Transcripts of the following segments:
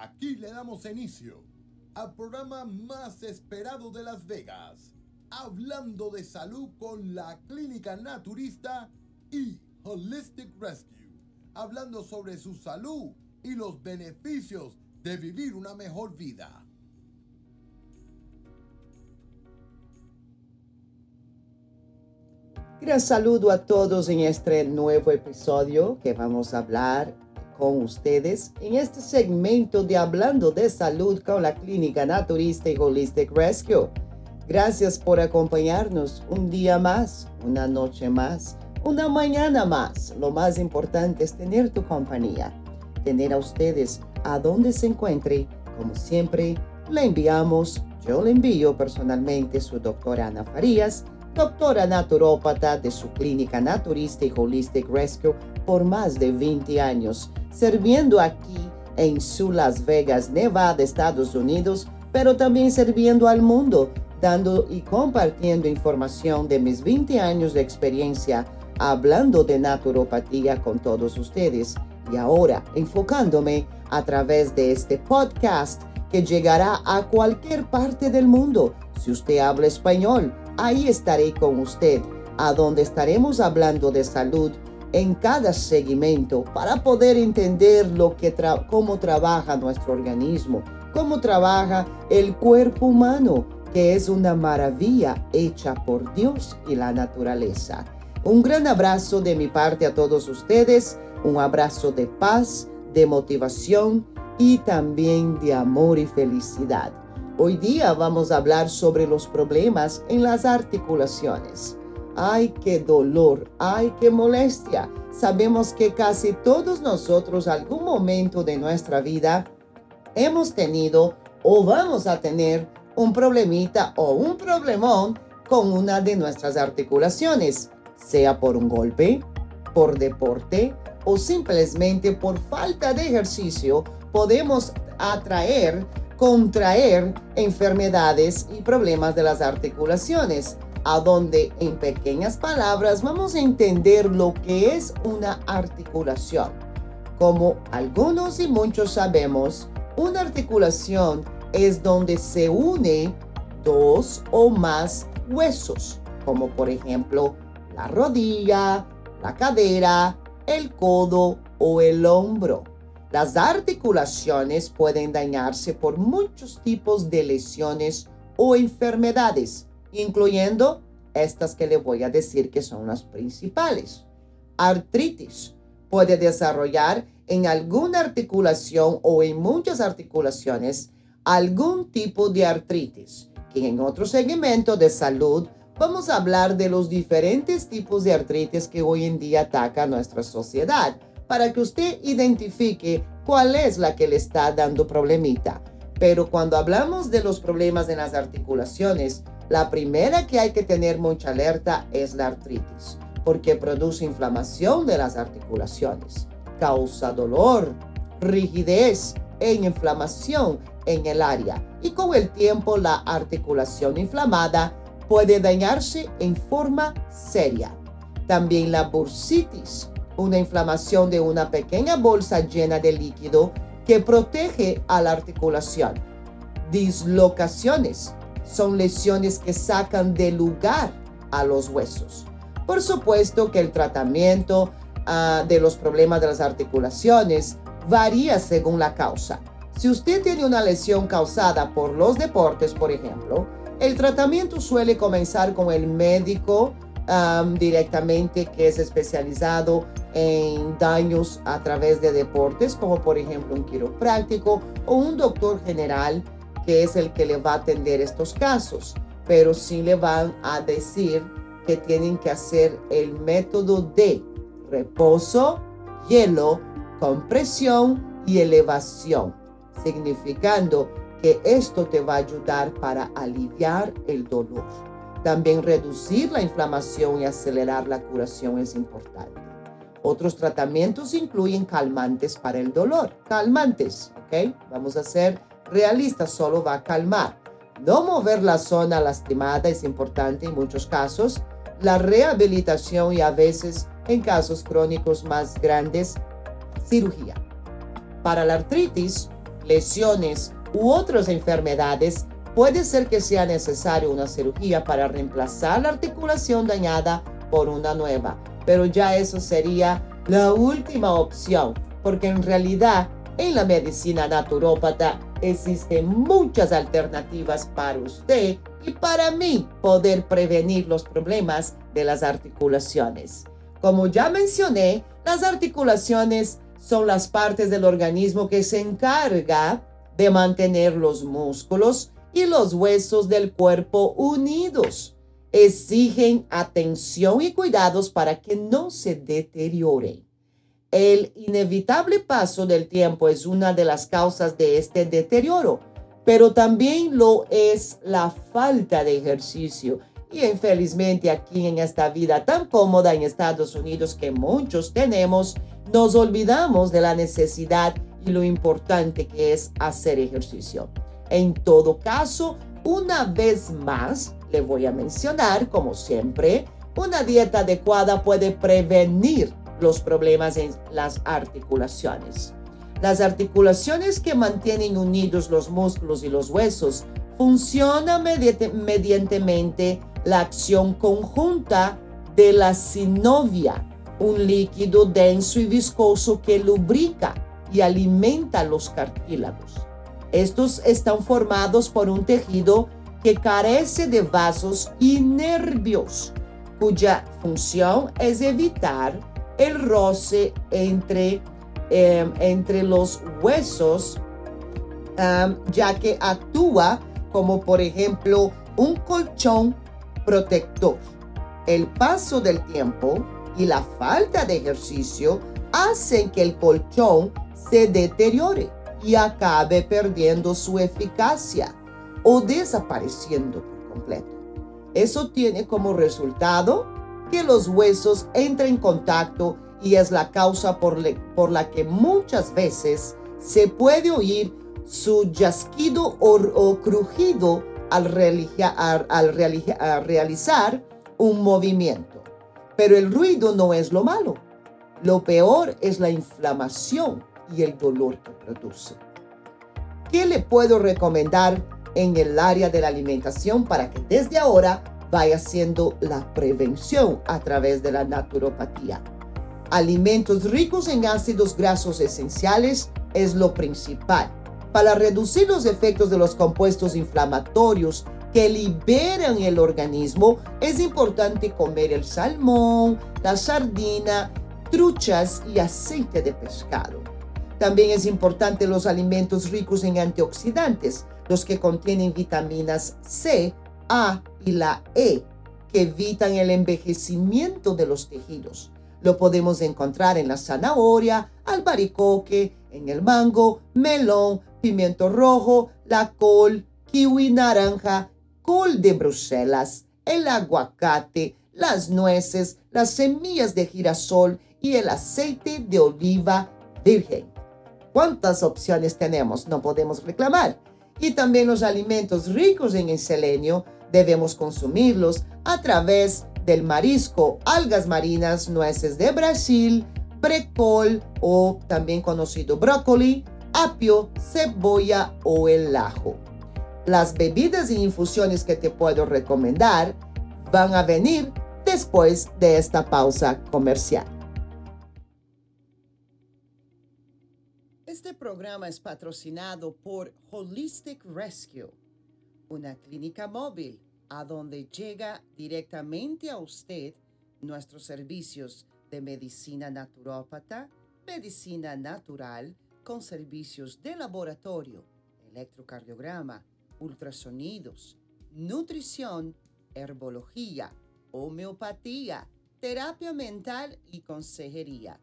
Aquí le damos inicio al programa más esperado de Las Vegas, hablando de salud con la clínica naturista y Holistic Rescue, hablando sobre su salud y los beneficios de vivir una mejor vida. Gran saludo a todos en este nuevo episodio que vamos a hablar con ustedes en este segmento de Hablando de Salud con la Clínica Naturista y Holistic Rescue. Gracias por acompañarnos un día más, una noche más, una mañana más. Lo más importante es tener tu compañía, tener a ustedes a donde se encuentre. Como siempre, le enviamos, yo le envío personalmente su doctora Ana Farías, doctora naturópata de su clínica naturista y Holistic Rescue por más de 20 años, sirviendo aquí en su Las Vegas, Nevada, Estados Unidos, pero también sirviendo al mundo, dando y compartiendo información de mis 20 años de experiencia hablando de naturopatía con todos ustedes y ahora enfocándome a través de este podcast que llegará a cualquier parte del mundo. Si usted habla español, ahí estaré con usted, a donde estaremos hablando de salud en cada segmento para poder entender lo que cómo trabaja nuestro organismo, cómo trabaja el cuerpo humano, que es una maravilla hecha por Dios y la naturaleza. Un gran abrazo de mi parte a todos ustedes, un abrazo de paz, de motivación y también de amor y felicidad. Hoy día vamos a hablar sobre los problemas en las articulaciones. ¡Ay, qué dolor! ¡Ay, qué molestia! Sabemos que casi todos nosotros algún momento de nuestra vida hemos tenido o vamos a tener un problemita o un problemón con una de nuestras articulaciones, sea por un golpe, por deporte o simplemente por falta de ejercicio, podemos atraer contraer enfermedades y problemas de las articulaciones, a donde en pequeñas palabras vamos a entender lo que es una articulación. Como algunos y muchos sabemos, una articulación es donde se une dos o más huesos, como por ejemplo la rodilla, la cadera, el codo o el hombro. Las articulaciones pueden dañarse por muchos tipos de lesiones o enfermedades, incluyendo estas que le voy a decir que son las principales. Artritis puede desarrollar en alguna articulación o en muchas articulaciones algún tipo de artritis, que en otro segmento de salud vamos a hablar de los diferentes tipos de artritis que hoy en día ataca a nuestra sociedad para que usted identifique cuál es la que le está dando problemita. Pero cuando hablamos de los problemas en las articulaciones, la primera que hay que tener mucha alerta es la artritis, porque produce inflamación de las articulaciones, causa dolor, rigidez e inflamación en el área. Y con el tiempo la articulación inflamada puede dañarse en forma seria. También la bursitis una inflamación de una pequeña bolsa llena de líquido que protege a la articulación. Dislocaciones son lesiones que sacan de lugar a los huesos. Por supuesto que el tratamiento ah, de los problemas de las articulaciones varía según la causa. Si usted tiene una lesión causada por los deportes, por ejemplo, el tratamiento suele comenzar con el médico directamente que es especializado en daños a través de deportes, como por ejemplo un quiropráctico o un doctor general que es el que le va a atender estos casos. Pero sí le van a decir que tienen que hacer el método de reposo, hielo, compresión y elevación, significando que esto te va a ayudar para aliviar el dolor. También reducir la inflamación y acelerar la curación es importante. Otros tratamientos incluyen calmantes para el dolor. Calmantes, ¿ok? Vamos a ser realistas, solo va a calmar. No mover la zona lastimada es importante en muchos casos. La rehabilitación y a veces, en casos crónicos más grandes, cirugía. Para la artritis, lesiones u otras enfermedades, puede ser que sea necesario una cirugía para reemplazar la articulación dañada por una nueva, pero ya eso sería la última opción, porque en realidad en la medicina naturópata existen muchas alternativas para usted y para mí poder prevenir los problemas de las articulaciones. Como ya mencioné, las articulaciones son las partes del organismo que se encarga de mantener los músculos y los huesos del cuerpo unidos. Exigen atención y cuidados para que no se deterioren. El inevitable paso del tiempo es una de las causas de este deterioro, pero también lo es la falta de ejercicio. Y infelizmente aquí en esta vida tan cómoda en Estados Unidos que muchos tenemos, nos olvidamos de la necesidad y lo importante que es hacer ejercicio. En todo caso, una vez más, le voy a mencionar, como siempre, una dieta adecuada puede prevenir los problemas en las articulaciones. Las articulaciones que mantienen unidos los músculos y los huesos funcionan mediante la acción conjunta de la sinovia, un líquido denso y viscoso que lubrica y alimenta los cartílagos. Estos están formados por un tejido que carece de vasos y nervios, cuya función es evitar el roce entre, em, entre los huesos, ya que actúa como por ejemplo un colchón protector. El paso del tiempo y la falta de ejercicio hacen que el colchón se deteriore y acabe perdiendo su eficacia o desapareciendo por completo. Eso tiene como resultado que los huesos entren en contacto y es la causa por, por la que muchas veces se puede oír su jasquido o, crujido al, al realizar un movimiento. Pero el ruido no es lo malo. Lo peor es la inflamación y el dolor que produce. ¿Qué le puedo recomendar en el área de la alimentación para que desde ahora vaya haciendo la prevención a través de la naturopatía. Alimentos ricos en ácidos grasos esenciales es lo principal. Para reducir los efectos de los compuestos inflamatorios que liberan el organismo, es importante comer el salmón, la sardina, truchas y aceite de pescado. También es importante los alimentos ricos en antioxidantes, los que contienen vitaminas C, A y la E, que evitan el envejecimiento de los tejidos. Lo podemos encontrar en la zanahoria, albaricoque, en el mango, melón, pimiento rojo, la col, kiwi naranja, col de Bruselas, el aguacate, las nueces, las semillas de girasol y el aceite de oliva virgen. ¿Cuántas opciones tenemos? No podemos reclamar. Y también los alimentos ricos en el selenio debemos consumirlos a través del marisco, algas marinas, nueces de Brasil, brecol o también conocido brócoli, apio, cebolla o el ajo. Las bebidas y infusiones que te puedo recomendar van a venir después de esta pausa comercial. Este programa es patrocinado por Holistic Rescue una clínica móvil a donde llega directamente a usted nuestros servicios de medicina naturópata, medicina natural, con servicios de laboratorio, electrocardiograma, ultrasonidos, nutrición, herbología, homeopatía, terapia mental y consejería.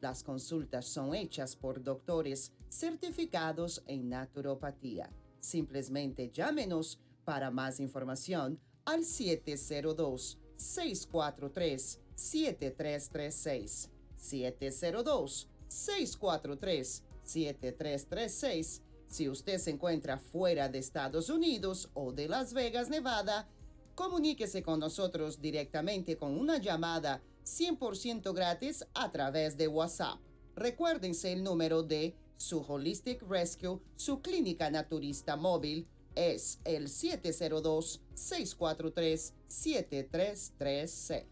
Las consultas son hechas por doctores certificados en naturopatía. Simplemente llámenos para más información al 702-643-7336. 702-643-7336. Si usted se encuentra fuera de Estados Unidos o de Las Vegas, Nevada, comuníquese con nosotros directamente con una llamada 100% gratis a través de WhatsApp. Recuérdense el número de su Holistic Rescue, su clínica naturista móvil, es el 702-643-7336.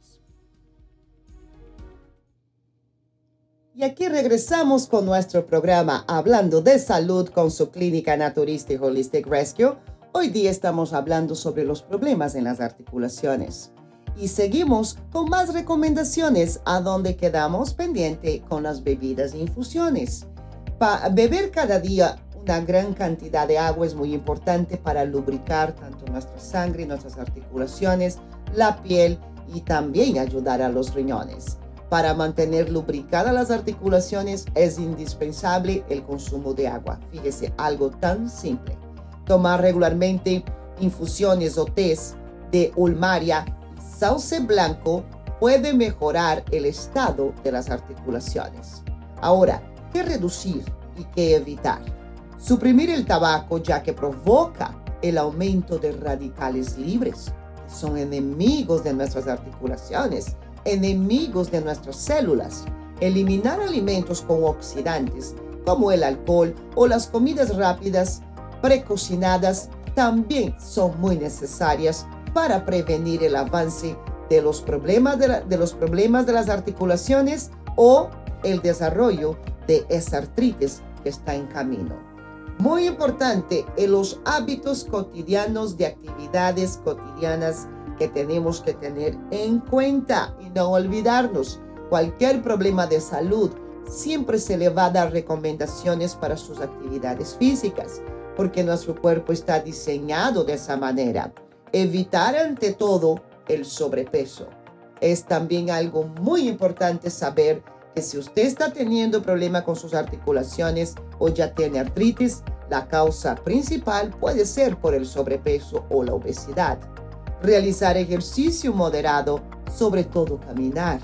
Y aquí regresamos con nuestro programa Hablando de Salud con su clínica naturista y Holistic Rescue. Hoy día estamos hablando sobre los problemas en las articulaciones. Y seguimos con más recomendaciones a donde quedamos pendiente con las bebidas e infusiones. Beber cada día una gran cantidad de agua es muy importante para lubricar tanto nuestra sangre nuestras articulaciones, la piel y también ayudar a los riñones. Para mantener lubricadas las articulaciones es indispensable el consumo de agua. Fíjese, algo tan simple. Tomar regularmente infusiones o tés de ulmaria y sauce blanco puede mejorar el estado de las articulaciones. Ahora, ¿qué reducir y qué evitar? Suprimir el tabaco ya que provoca el aumento de radicales libres, que son enemigos de nuestras articulaciones enemigos de nuestras células. Eliminar alimentos con oxidantes, como el alcohol o las comidas rápidas precocinadas, también son muy necesarias para prevenir el avance de los problemas de, los problemas de las articulaciones o el desarrollo de esa artritis que está en camino. Muy importante en los hábitos cotidianos de actividades cotidianas que tenemos que tener en cuenta y no olvidarnos. Cualquier problema de salud siempre se le va a dar recomendaciones para sus actividades físicas, porque nuestro cuerpo está diseñado de esa manera. Evitar ante todo el sobrepeso. Es también algo muy importante saber si usted está teniendo problema con sus articulaciones o ya tiene artritis, la causa principal puede ser por el sobrepeso o la obesidad realizar ejercicio moderado, sobre todo caminar.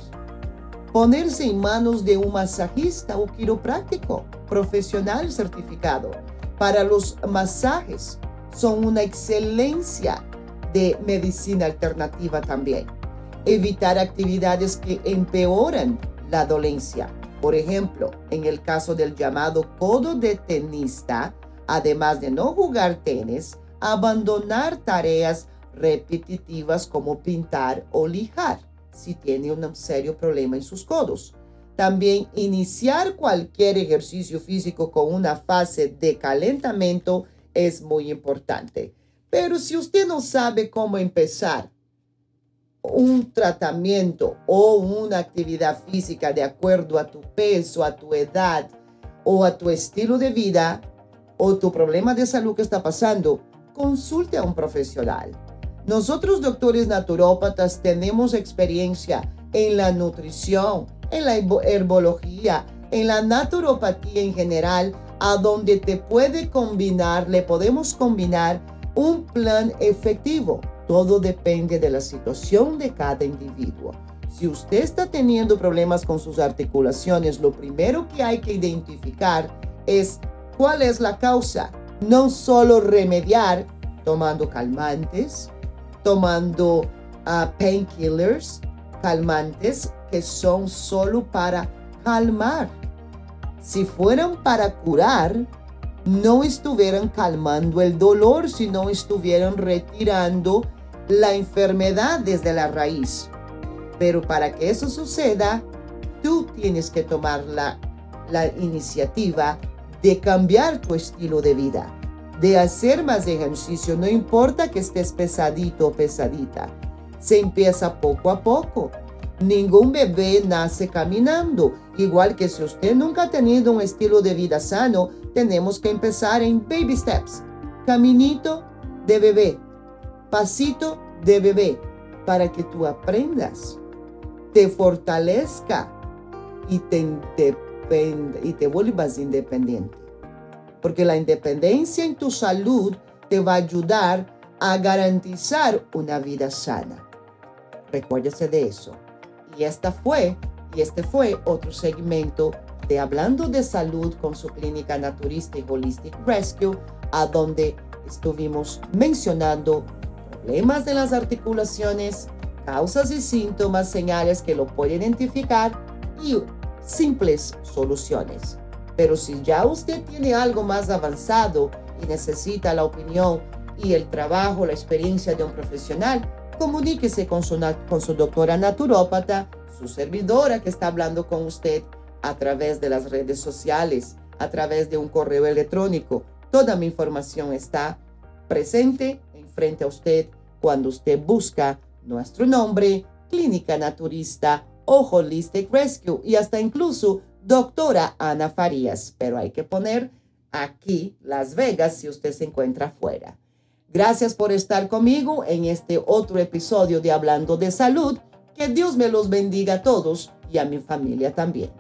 Ponerse en manos de un masajista o quiropráctico profesional certificado para los masajes. Son una excelencia de medicina alternativa también. Evitar actividades que empeoran la dolencia. Por ejemplo, en el caso del llamado codo de tenista, además de no jugar tenis, abandonar tareas repetitivas como pintar o lijar si tiene un serio problema en sus codos. También iniciar cualquier ejercicio físico con una fase de calentamiento es muy importante. Pero si usted no sabe cómo empezar un tratamiento o una actividad física de acuerdo a tu peso, a tu edad o a tu estilo de vida o tu problema de salud que está pasando, consulte a un profesional. Nosotros doctores naturópatas tenemos experiencia en la nutrición, en la herbología, en la naturopatía en general, a donde te puede combinar, le podemos combinar un plan efectivo. Todo depende de la situación de cada individuo. Si usted está teniendo problemas con sus articulaciones, lo primero que hay que identificar es cuál es la causa. No solo remediar tomando calmantes, tomando uh, painkillers, calmantes, que son solo para calmar. Si fueran para curar, no estuvieran calmando el dolor, sino estuvieran retirando la enfermedad desde la raíz. Pero para que eso suceda, tú tienes que tomar la, la iniciativa de cambiar tu estilo de vida de hacer más ejercicio, no importa que estés pesadito o pesadita. Se empieza poco a poco. Ningún bebé nace caminando. Igual que si usted nunca ha tenido un estilo de vida sano, tenemos que empezar en baby steps. Caminito de bebé, pasito de bebé, para que tú aprendas, te fortalezca y te, y te vuelvas independiente porque la independencia en tu salud te va a ayudar a garantizar una vida sana. Recuérdese de eso. Y esta fue, y este fue otro segmento de Hablando de Salud con su clínica naturista y Holistic Rescue, a donde estuvimos mencionando problemas de las articulaciones, causas y síntomas, señales que lo pueden identificar y simples soluciones. Pero si ya usted tiene algo más avanzado y necesita la opinión y el trabajo, la experiencia de un profesional, comuníquese con su, con su doctora naturópata, su servidora que está hablando con usted a través de las redes sociales, a través de un correo electrónico. Toda mi información está presente enfrente a usted cuando usted busca nuestro nombre, Clínica Naturista o Holistic Rescue y hasta incluso doctora Ana Farías. Pero hay que poner aquí Las Vegas si usted se encuentra fuera. Gracias por estar conmigo en este otro episodio de Hablando de Salud. Que Dios me los bendiga a todos y a mi familia también.